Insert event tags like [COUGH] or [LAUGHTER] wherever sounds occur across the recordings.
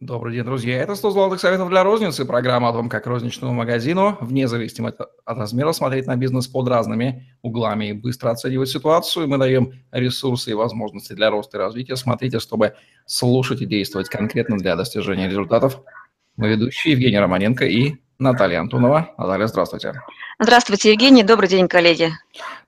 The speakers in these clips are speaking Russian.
Добрый день, друзья. Это 100 золотых советов для розницы. Программа о том, как розничному магазину, вне зависимости от размера, смотреть на бизнес под разными углами и быстро оценивать ситуацию. Мы даем ресурсы и возможности для роста и развития. Смотрите, чтобы слушать и действовать конкретно для достижения результатов. Мы ведущие Евгений Романенко и Наталья Антонова. Наталья, здравствуйте. Здравствуйте, Евгений. Добрый день, коллеги.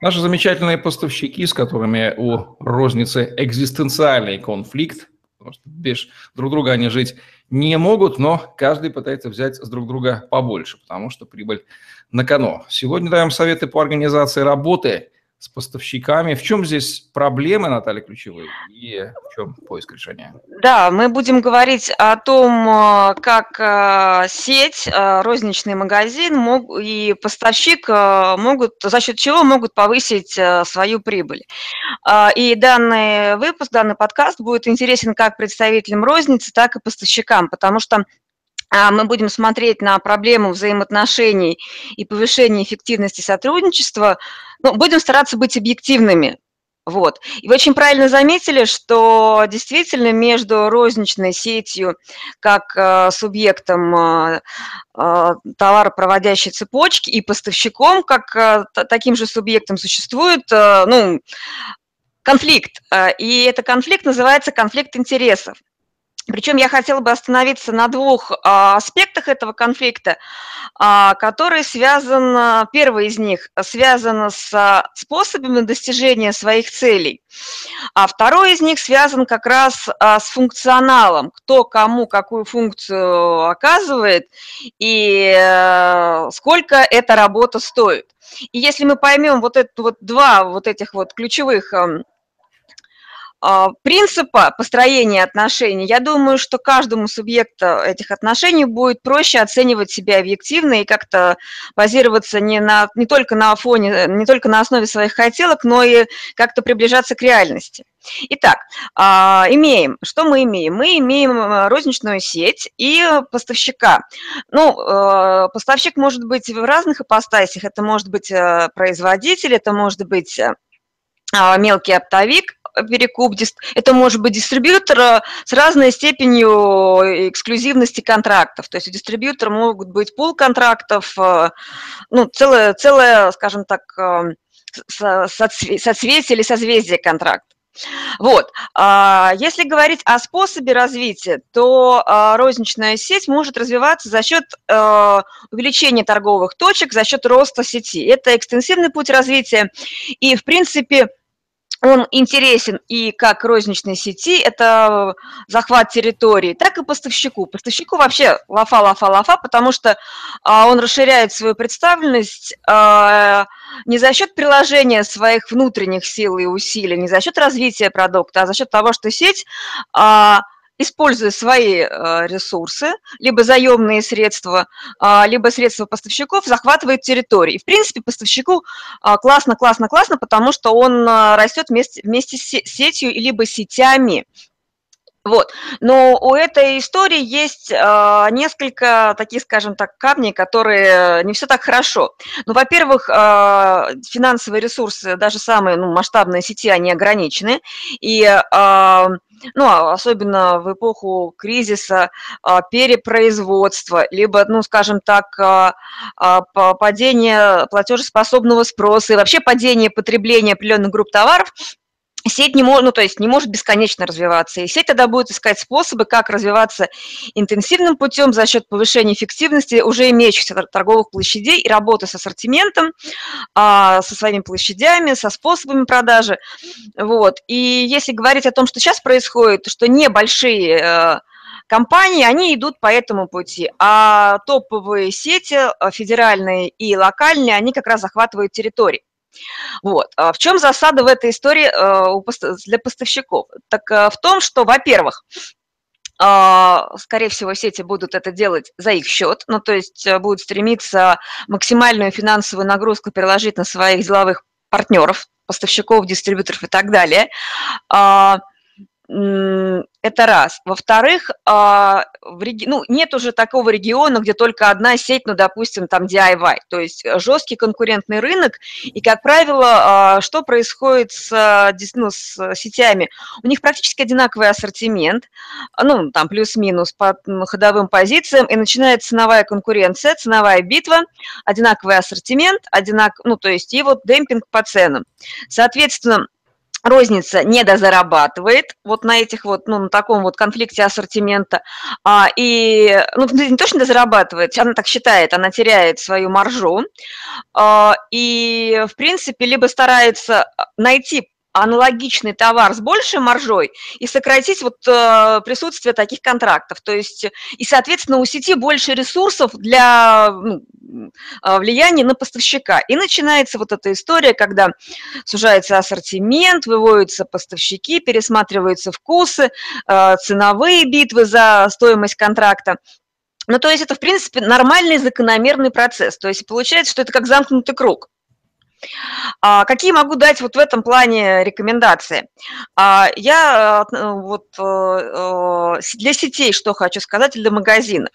Наши замечательные поставщики, с которыми у розницы экзистенциальный конфликт, потому что без друг друга они жить не могут, но каждый пытается взять с друг друга побольше, потому что прибыль на кону. Сегодня даем советы по организации работы с поставщиками. В чем здесь проблемы, Наталья, ключевые, и в чем поиск решения? Да, мы будем говорить о том, э, как э, сеть, э, розничный магазин и поставщик могут, за счет чего могут повысить свою прибыль. И данный выпуск, данный подкаст будет интересен как представителям розницы, так и поставщикам, потому что мы будем смотреть на проблему взаимоотношений и повышения эффективности сотрудничества, ну, будем стараться быть объективными. Вот. И вы очень правильно заметили, что действительно между розничной сетью как э, субъектом э, э, товаропроводящей цепочки и поставщиком как э, таким же субъектом существует э, ну, конфликт. Э, и этот конфликт называется конфликт интересов. Причем я хотела бы остановиться на двух а, аспектах этого конфликта, а, который связан, первый из них связан с способами достижения своих целей, а второй из них связан как раз а, с функционалом, кто кому какую функцию оказывает и э, сколько эта работа стоит. И если мы поймем вот это вот два вот этих вот ключевых а, принципа построения отношений, я думаю, что каждому субъекту этих отношений будет проще оценивать себя объективно и как-то базироваться не, на, не только на фоне, не только на основе своих хотелок, но и как-то приближаться к реальности. Итак, а, имеем, что мы имеем? Мы имеем э, розничную сеть и поставщика. Ну, э, поставщик может быть в разных ипостасях. Это может быть э, производитель, это может быть а, мелкий оптовик, перекуп, это может быть дистрибьютор э, с разной степенью эксклюзивности контрактов. То есть у дистрибьютора могут быть пул контрактов, э, ну, целое, целое скажем так, э, соцветие или созвездие контрактов. Вот. А, если говорить о способе развития, то розничная сеть может развиваться за счет увеличения торговых точек, за счет роста сети. Это экстенсивный путь развития. И, в принципе, он интересен и как розничной сети, это захват территории, так и поставщику. Поставщику вообще лафа, лафа, лафа, потому что а, он расширяет свою представленность а, не за счет приложения своих внутренних сил и усилий, не за счет развития продукта, а за счет того, что сеть а, используя свои э, ресурсы, либо заемные средства, а, либо средства поставщиков, захватывает территории. В принципе, поставщику а, классно, классно, классно, потому что он а, растет вместе, вместе с сетью, либо сетями. Вот. Но у этой истории есть э, несколько таких, скажем так, камней, которые не все так хорошо. Ну, во-первых, э, финансовые ресурсы, даже самые ну, масштабные сети, они ограничены. И э, ну, особенно в эпоху кризиса, перепроизводства, либо, ну, скажем так, падение платежеспособного спроса и вообще падение потребления определенных групп товаров, сеть не может, ну, то есть не может бесконечно развиваться. И сеть тогда будет искать способы, как развиваться интенсивным путем за счет повышения эффективности уже имеющихся торговых площадей и работы с ассортиментом, а, со своими площадями, со способами продажи. Вот. И если говорить о том, что сейчас происходит, что небольшие э, компании, они идут по этому пути, а топовые сети, э, федеральные и локальные, они как раз захватывают территории. Вот. А в чем засада в этой истории э, для поставщиков? Так э, в том, что, во-первых, а, скорее всего, сети будут это делать за их счет, ну, то есть э, будут стремиться максимальную финансовую нагрузку переложить на своих деловых партнеров, поставщиков, дистрибьюторов и так далее. Это раз. Во-вторых, а, реги... ну, нет уже такого региона, где только одна сеть, ну, допустим, там DIY. То есть э, жесткий конкурентный рынок. И, как правило, а, что происходит с, ну, с сетями? У них практически одинаковый ассортимент, ну, там плюс-минус по ходовым позициям, и начинается ценовая конкуренция, ценовая битва, одинаковый ассортимент, одинак... ну, то есть и вот демпинг по ценам. Соответственно, розница не дозарабатывает вот на этих вот, ну, на таком вот конфликте ассортимента, а, и, ну, [LAUGHS] не то, что она так считает, она теряет свою маржу, а, и, в принципе, либо старается найти аналогичный товар с большей маржой и сократить вот э, присутствие таких контрактов. То есть, и, соответственно, у сети больше ресурсов для ну, э, влияния на поставщика. И начинается вот эта история, когда сужается ассортимент, выводятся поставщики, пересматриваются вкусы, э, ценовые битвы за стоимость контракта. Ну, то есть это, в принципе, нормальный закономерный процесс. То есть получается, что это как замкнутый круг. А, какие могу дать вот в этом плане рекомендации? А, я э, э, вот э, для сетей что хочу сказать, для магазинов.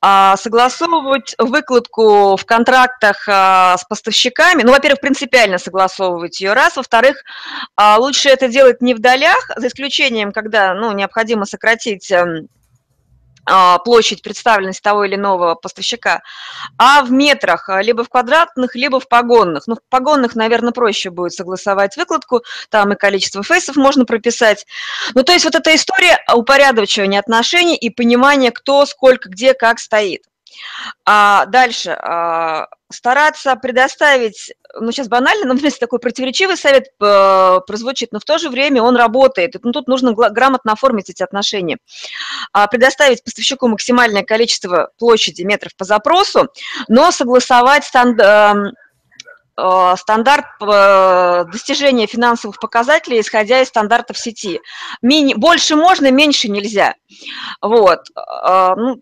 А, согласовывать выкладку в контрактах с поставщиками, ну, во-первых, принципиально согласовывать ее раз, во-вторых, лучше это делать не в долях, за исключением, когда ну, необходимо сократить эм, а, площадь представленности того или иного поставщика, а в метрах, а, либо в квадратных, либо в погонных. Ну, в погонных, наверное, проще будет согласовать выкладку, там и количество фейсов можно прописать. Ну, то есть вот эта история упорядочивания отношений и понимания, кто, сколько, где, как стоит. А дальше а, стараться предоставить, ну сейчас банально, но [LAUGHS] вместе такой противоречивый совет э, прозвучит, но в то же время он работает. Ну, тут нужно грамотно оформить эти отношения. А, предоставить поставщику максимальное количество площади метров по запросу, но согласовать стандарт эм, э, стандарт э, достижения финансовых показателей, исходя из стандартов сети. Мини, больше можно, меньше нельзя. Вот. Ну,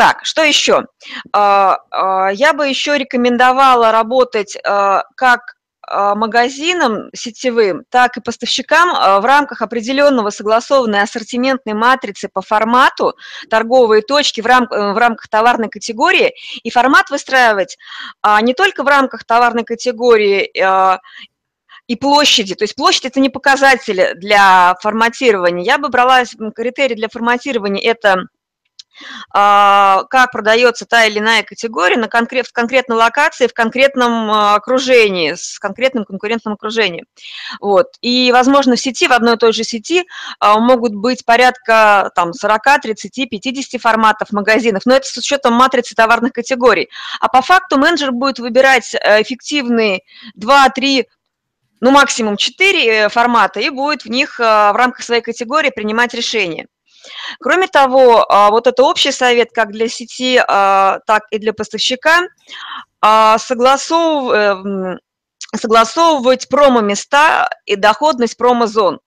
так, что еще? А, а, я бы еще рекомендовала работать а, как магазинам сетевым, так и поставщикам в рамках определенного согласованной ассортиментной матрицы по формату торговые точки в, рам в рамках товарной категории и формат выстраивать не только в рамках товарной категории и площади. То есть площадь – это не показатель для форматирования. Я бы брала критерий для форматирования – это а, как продается та или иная категория на конкрет, в конкретной локации, в конкретном а, окружении, с конкретным конкурентным окружением. Вот. И, возможно, в сети, в одной и той же сети а, могут быть порядка там, 40, 30, 50 форматов магазинов, но это с учетом матрицы товарных категорий. А по факту менеджер будет выбирать э, эффективные 2-3 ну, максимум 4 э, формата, и будет в них в рамках своей категории принимать решения. Кроме того, а, вот это общий совет как для сети, а, так и для поставщика, а, согласов... Э, согласовывать промо-места и доходность промо-зон.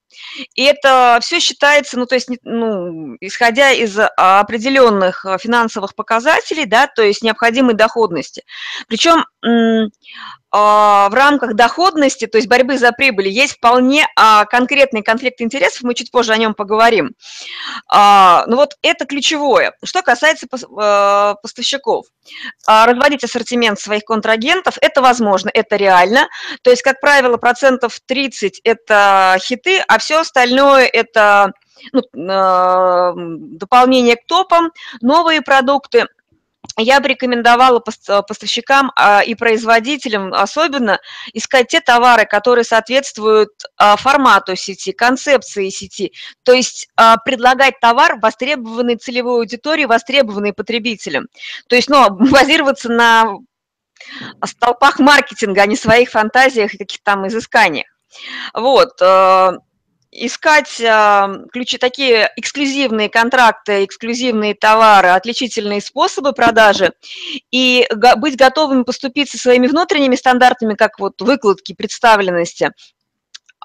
И это все считается, ну, то есть, ну, исходя из определенных финансовых показателей, да, то есть необходимой доходности. Причем а, в рамках доходности, то есть борьбы за прибыль, есть вполне а, конкретный конфликт интересов, мы чуть позже о нем поговорим. А, ну вот это ключевое. Что касается поставщиков. Разводить ассортимент своих контрагентов, это возможно, это реально. То есть, как правило, процентов 30 – это хиты, а все остальное – это ну, дополнение к топам, новые продукты – я бы рекомендовала поставщикам а, и производителям особенно искать те товары, которые соответствуют а, формату сети, концепции сети, то есть а, предлагать товар востребованной целевой аудитории, востребованной потребителям. То есть ну, [LAUGHS] базироваться на столпах маркетинга, а не своих фантазиях и каких-то там изысканиях. Вот искать а, ключи, такие эксклюзивные контракты, эксклюзивные товары, отличительные способы продажи и быть готовыми поступиться своими внутренними стандартами, как вот выкладки, представленности,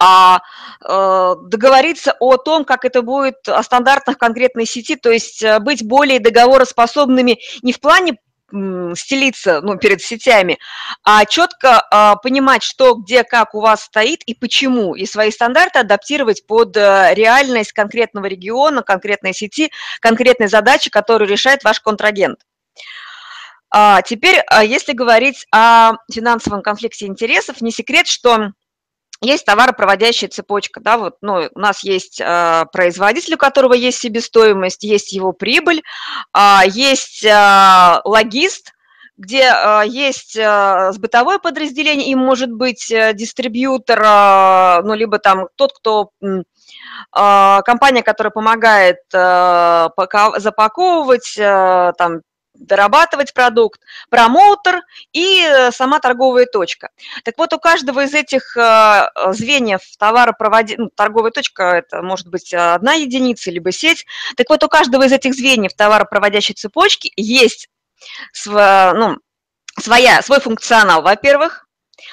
а э, договориться о том, как это будет, о стандартах конкретной сети, то есть э, быть более договороспособными не в плане стелиться ну, перед сетями, а четко а, понимать, что, где, как у вас стоит и почему, и свои стандарты адаптировать под а, реальность конкретного региона, конкретной сети, конкретной задачи, которую решает ваш контрагент. А, теперь, а, если говорить о финансовом конфликте интересов, не секрет, что есть товаропроводящая цепочка, да, вот, ну, у нас есть э, производитель, у которого есть себестоимость, есть его прибыль, э, есть э, логист, где э, есть э, сбытовое подразделение, и может быть э, дистрибьютор, э, ну, либо там тот, кто э, компания, которая помогает э, запаковывать, э, там, дорабатывать продукт, промоутер и э, сама торговая точка. Так вот, у каждого из этих э, звеньев товаропроводи... ну, торговая точка – это может быть одна единица, либо сеть. Так вот, у каждого из этих звеньев товаропроводящей цепочки есть ну, своя, свой функционал, во-первых.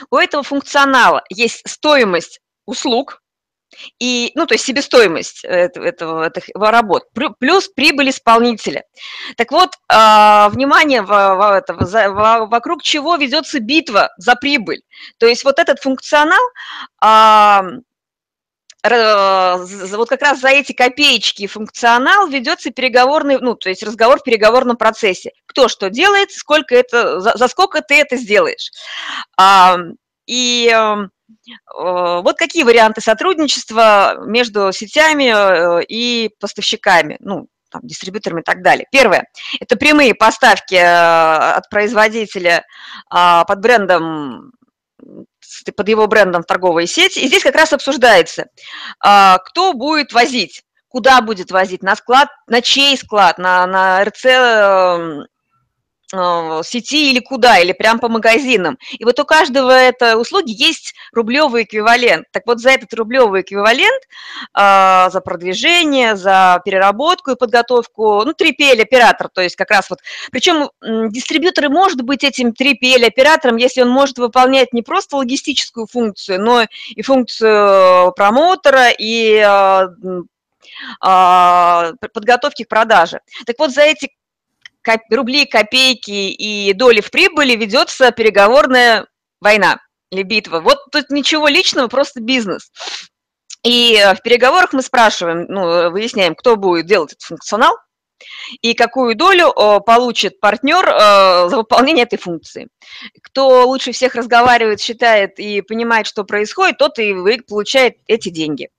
У этого функционала есть стоимость услуг, и, ну, то есть себестоимость этого, этого, работ, плюс прибыль исполнителя. Так вот, э, внимание, вокруг чего ведется битва за прибыль. То есть вот этот функционал, э, вот как раз за эти копеечки функционал ведется переговорный, ну, то есть разговор в переговорном процессе. Кто что делает, сколько это, за, сколько ты это сделаешь. А, и вот какие варианты сотрудничества между сетями э, и поставщиками, ну, там, дистрибьюторами и так далее. Первое – это прямые поставки э, от производителя а, под брендом под его брендом в торговые сети. И здесь как раз обсуждается, а, кто будет возить, куда будет возить, на склад, на чей склад, на, на РЦ а, сети или куда, или прям по магазинам. И вот у каждого этой услуги есть рублевый эквивалент. Так вот за этот рублевый эквивалент, э, за продвижение, за переработку и подготовку, ну, 3PL оператор, то есть как раз вот, причем дистрибьютор может быть этим 3PL оператором, если он может выполнять не просто логистическую функцию, но и функцию промоутера и э, подготовки к продаже. Так вот, за эти рубли, копейки и доли в прибыли ведется переговорная война или битва. Вот тут ничего личного, просто бизнес. И э, в переговорах мы спрашиваем, ну, выясняем, кто будет делать этот функционал, и какую долю получит партнер э, за выполнение этой функции. Кто лучше всех разговаривает, считает и понимает, что происходит, тот и получает эти деньги.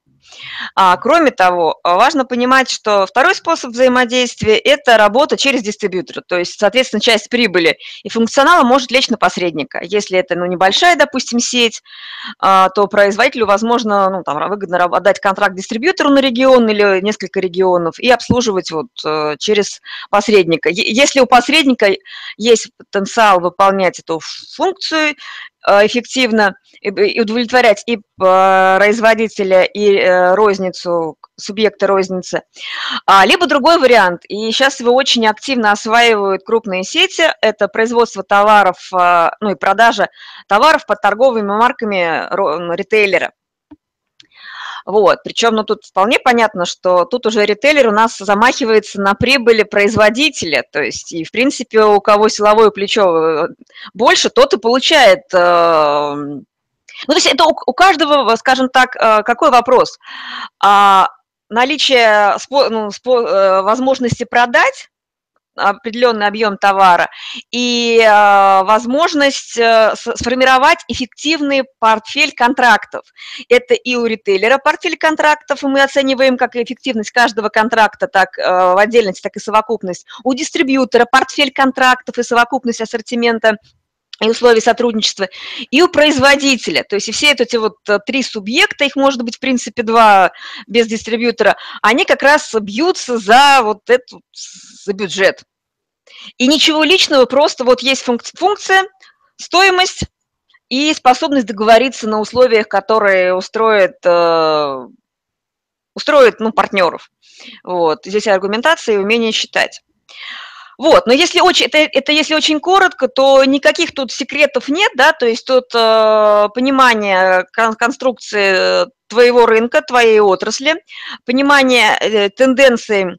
А, кроме того, важно понимать, что второй способ взаимодействия – это работа через дистрибьютора, то есть, соответственно, часть прибыли и функционала может лечь на посредника. Если это ну, небольшая, допустим, сеть, а, то производителю, возможно, ну, там, выгодно отдать контракт дистрибьютору на регион или несколько регионов и обслуживать вот э, через посредника. Если у посредника есть потенциал выполнять эту функцию, эффективно и удовлетворять и э, производителя, и э, розницу, субъекта розницы. А, либо другой вариант, и сейчас его очень активно осваивают крупные сети, это производство товаров, ну и продажа товаров под торговыми марками ритейлера. Вот. Причем, ну, тут вполне понятно, что тут уже ритейлер у нас замахивается на прибыли производителя. То есть, и, в принципе, у кого силовое плечо э, больше, тот и получает э, ну, то есть это у, у каждого, скажем так, э, какой вопрос? А, наличие спо, ну, спо, возможности продать определенный объем товара и э, возможность э, сформировать эффективный портфель контрактов. Это и у ритейлера портфель контрактов, и мы оцениваем как эффективность каждого контракта, так э, в отдельности, так и совокупность. У дистрибьютора портфель контрактов и совокупность ассортимента и условий сотрудничества, и у производителя. То есть и все эти вот э, три субъекта, их может быть в принципе два без дистрибьютора, они как раз бьются за вот эту, за бюджет. И ничего личного, просто вот есть функция, стоимость и способность договориться на условиях, которые устроят, э, устроят ну, партнеров. Вот. Здесь аргументация и умение считать. Вот, но если очень, это, это если очень коротко, то никаких тут секретов нет, да, то есть тут э, понимание кон конструкции твоего рынка, твоей отрасли, понимание э, тенденций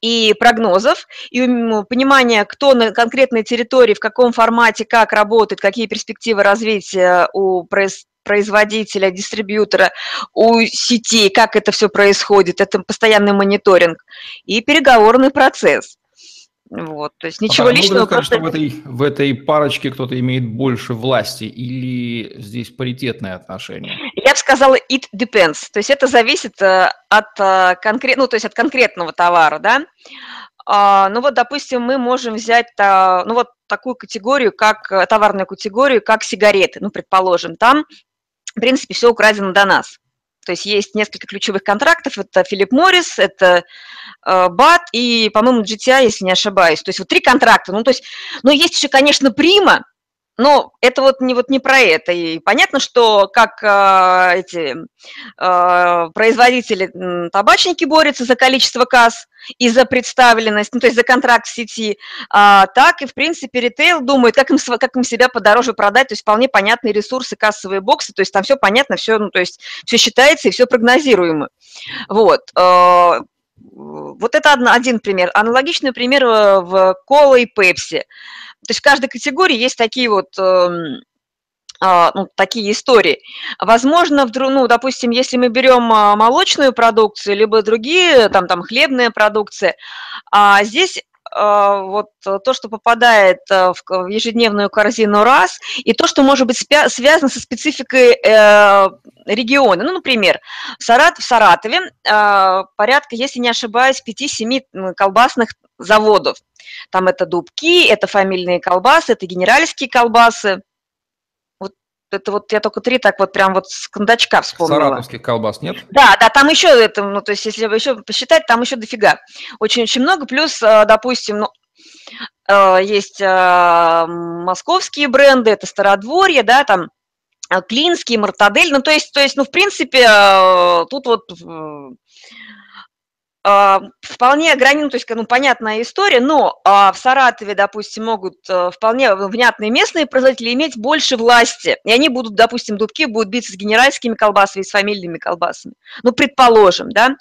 и прогнозов, и понимания, кто на конкретной территории, в каком формате, как работает, какие перспективы развития у производителя, дистрибьютора, у сетей, как это все происходит, это постоянный мониторинг и переговорный процесс. Вот, то есть ничего а личного. Сказать, просто... что в этой, в этой парочке кто-то имеет больше власти или здесь паритетное отношение? Я бы сказала, it depends. То есть это зависит э, от, э, конкрет... ну, то есть от конкретного товара, да. А, ну вот, допустим, мы можем взять, ну вот такую категорию, как э, товарную категорию, как сигареты, ну, предположим, там, в принципе, все украдено до нас. То есть есть несколько ключевых контрактов, это Филипп Моррис, это э, БАТ и, по-моему, GTI, если не ошибаюсь. То есть вот три контракта. Ну, то есть, ну, есть еще, конечно, Прима, но это вот не, вот не про это. И понятно, что как э, эти э, производители табачники борются за количество касс и за представленность, ну, то есть за контракт в сети, а, так и, в принципе, ритейл думает, как им, как им себя подороже продать, то есть вполне понятные ресурсы, кассовые боксы, то есть там все понятно, все, ну, то есть все считается и все прогнозируемо. Вот. Э, вот это один пример. Аналогичный пример э, в Кола и Пепси. То есть в каждой категории есть такие вот эм, а, ну, такие истории. Возможно, вдруг, ну, допустим, если мы берем а, молочную продукцию, либо другие, там, там, хлебная продукция, а здесь вот то, что попадает в ежедневную корзину раз, и то, что может быть связано со спецификой э, региона. Ну, например, Сарат, в Саратове порядка, если не ошибаюсь, 5-7 колбасных заводов. Там это дубки, это фамильные колбасы, это генеральские колбасы. Это вот я только три так вот прям вот с кондачка вспомнила. Саратовских колбас нет? Да, да, там еще это, ну, то есть если еще посчитать, там еще дофига. Очень-очень много, плюс, э, допустим, ну, э, есть э, московские бренды, это Стародворье, да, там Клинский, Мартадель, ну, то есть, то есть, ну, в принципе, тут вот вполне ограничена, то есть, ну, понятная история, но а, в Саратове, допустим, могут а, вполне внятные местные производители иметь больше власти, и они будут, допустим, дубки будут биться с генеральскими колбасами и с фамильными колбасами, ну, предположим, да,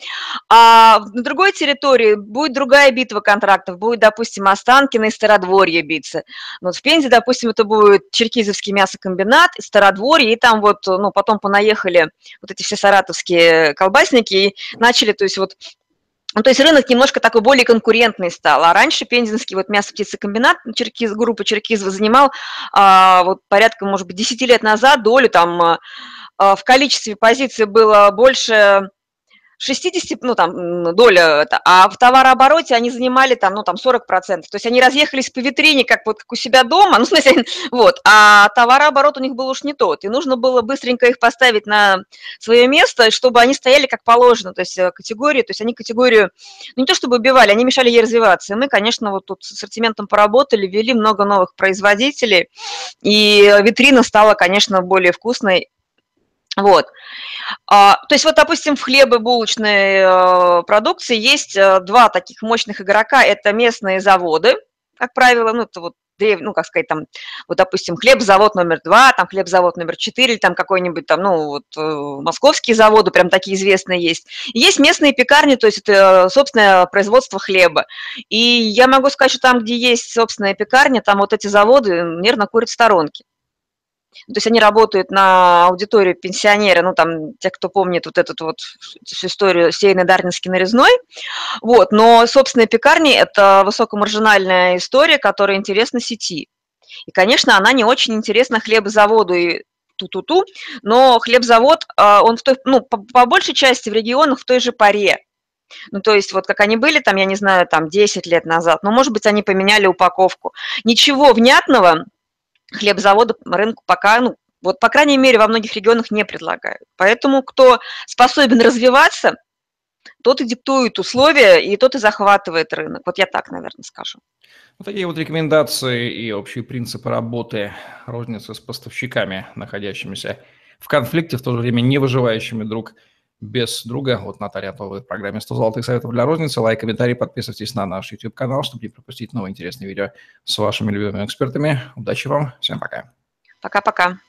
а на другой территории будет другая битва контрактов, будет, допустим, Останкино и Стародворье биться, вот в Пензе, допустим, это будет Черкизовский мясокомбинат, Стародворье, и там вот, ну, потом понаехали вот эти все саратовские колбасники и начали, то есть вот ну, то есть рынок немножко такой более конкурентный стал. А раньше пензенский вот мясо-птицекомбинат Черкиз, группа Черкизова занимал а, вот порядка, может быть, 10 лет назад долю там а, в количестве позиций было больше 60, ну, там, доля, а в товарообороте они занимали там, ну, там, 40%. То есть они разъехались по витрине, как вот как у себя дома, [LAUGHS] ну, смысле, вот, а товарооборот у них был уж не тот. И нужно было быстренько их поставить на свое место, чтобы они стояли как положено, то есть э, категории, то есть они категорию, ну, не то чтобы убивали, они мешали ей развиваться. И мы, конечно, вот тут с ассортиментом поработали, ввели много новых производителей, и витрина стала, конечно, более вкусной. Вот. А, то есть вот, допустим, в хлебобулочной э, продукции есть э, два таких мощных игрока. Это местные заводы, как правило, ну, это вот ну, как сказать, там, вот, допустим, хлебзавод номер два, там, хлебзавод номер четыре, там какой-нибудь там, ну, вот, э, московские заводы, прям такие известные есть. И есть местные пекарни, то есть это собственное производство хлеба. И я могу сказать, что там, где есть собственная пекарня, там вот эти заводы нервно курят в сторонке. То есть они работают на аудиторию пенсионера, ну, там, те, кто помнит вот эту вот всю историю сеянный дарнинский нарезной. Вот, но собственные пекарни – это высокомаржинальная история, которая интересна сети. И, конечно, она не очень интересна хлебозаводу и ту-ту-ту, но хлебзавод, а, он в той, ну, по, по большей части в регионах в той же паре. Ну, то есть вот как они были там, я не знаю, там 10 лет назад, но, может быть, они поменяли упаковку. Ничего внятного хлебзаводы рынку пока, ну, вот, по крайней мере, во многих регионах не предлагают. Поэтому кто способен развиваться, тот и диктует условия, и тот и захватывает рынок. Вот я так, наверное, скажу. Вот такие вот рекомендации и общие принципы работы розницы с поставщиками, находящимися в конфликте, в то же время не выживающими друг без друга. Вот Наталья Атолова в программе 100 золотых советов для розницы. Лайк, комментарий, подписывайтесь на наш YouTube-канал, чтобы не пропустить новые интересные видео с вашими любимыми экспертами. Удачи вам, всем пока. Пока-пока.